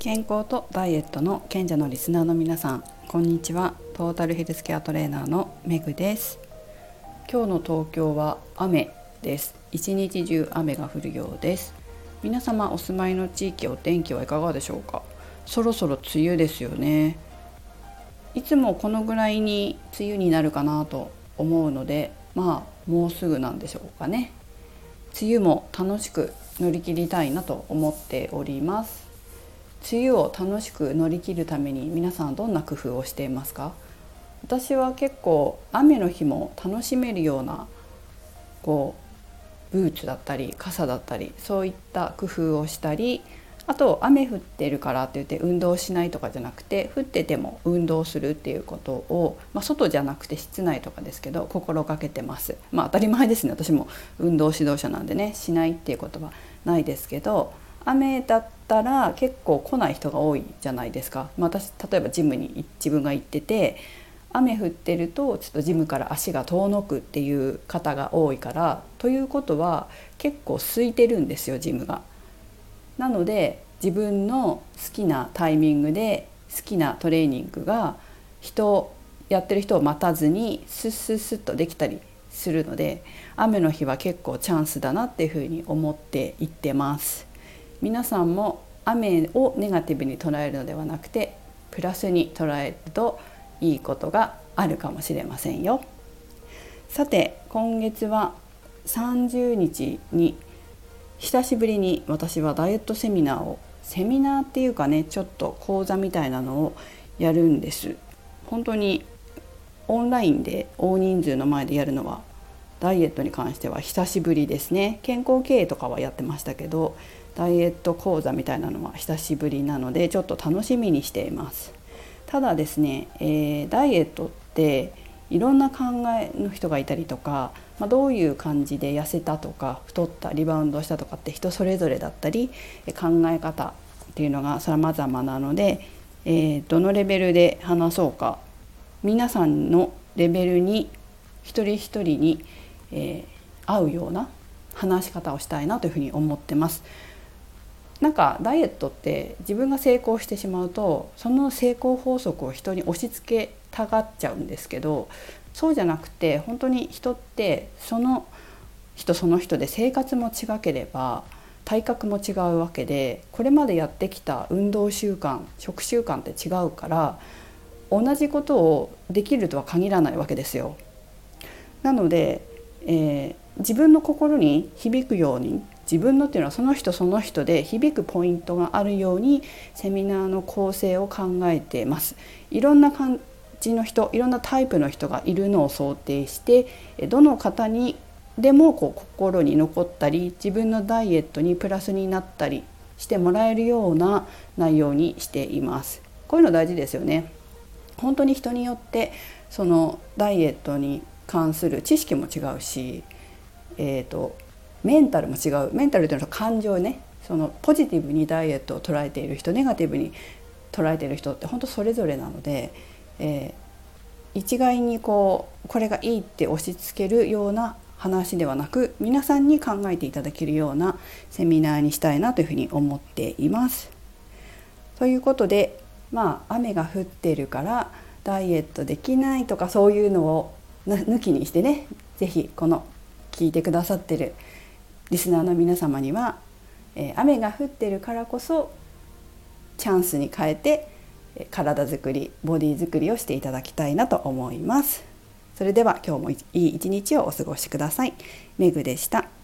健康とダイエットの賢者のリスナーの皆さんこんにちは。トータルヘルスケアトレーナーのメグです。今日の東京は雨です。一日中雨が降るようです。皆様お住まいの地域お天気はいかがでしょうか？そろそろ梅雨ですよね。いつもこのぐらいに梅雨になるかなと思うのでまあもうすぐなんでしょうかね。梅雨も楽しく乗り切りたいなと思っております。梅雨を楽しく乗り切るために皆さんどんな工夫をしていますか？私は結構雨の日も楽しめるようなこうブーツだったり傘だったりそういった工夫をしたりあと雨降ってるからって言って運動しないとかじゃなくて降ってても運動するっていうことを、まあ、外じゃなくて室内とかですけど心がけてます。まあ当たり前ですね私も運動指導者なんでねしないっていうことはないですけど雨だったら結構来ない人が多いじゃないですか、ま、私例えばジムに自分が行ってて雨降ってるとちょっとジムから足が遠のくっていう方が多いからということは結構空いてるんですよジムが。なので自分の好きなタイミングで好きなトレーニングが人やってる人を待たずにスッスッスッとできたりするので雨の日は結構チャンスだなっていうふうに思っていってます。皆さんも雨をネガティブに捉えるのではなくてプラスに捉えるといいことがあるかもしれませんよ。さて今月は30日に久しぶりに私はダイエットセミナーをセミナーっていうかねちょっと講座みたいなのをやるんです。本当にオンラインで大人数の前でやるのはダイエットに関しては久しぶりですね。健康経営とかはやってましたけどダイエット講座みたいなのは久しぶりなのでちょっと楽しみにしています。ただですね、えー、ダイエットっていろんな考えの人がいたりとか、まあ、どういう感じで痩せたとか太ったリバウンドしたとかって人それぞれだったり考え方っていうのが様々なので、えー、どのレベルで話そうか皆さんのレベルに一人一人に、えー、合うような話し方をしたいなというふうに思ってます。なんかダイエットって自分が成功してしまうとその成功法則を人に押し付けたがっちゃうんですけどそうじゃなくて本当に人ってその人その人で生活も違ければ体格も違うわけでこれまでやってきた運動習慣食習慣って違うから同じことをできるとは限らないわけですよ。なので、えー、自分の心に響くように自分のっていうのはその人その人で響くポイントがあるようにセミナーの構成を考えてます。いろんな感じの人いろんなタイプの人がいるのを想定してどの方にでもこう心に残ったり自分のダイエットにプラスになったりしてもらえるような内容にしています。こういうの大事ですよね。本当に人によってそのダイエットに関する知識も違うし、えーとメンタルも違うメンタルというのは感情ねそのポジティブにダイエットを捉えている人ネガティブに捉えている人って本当それぞれなので、えー、一概にこうこれがいいって押し付けるような話ではなく皆さんに考えていただけるようなセミナーにしたいなというふうに思っています。ということでまあ雨が降ってるからダイエットできないとかそういうのを抜きにしてね是非この聞いてくださってるリスナーの皆様には、えー、雨が降ってるからこそチャンスに変えて体づくりボディづくりをしていただきたいなと思います。それでは今日もいい一日をお過ごしください。めぐでした。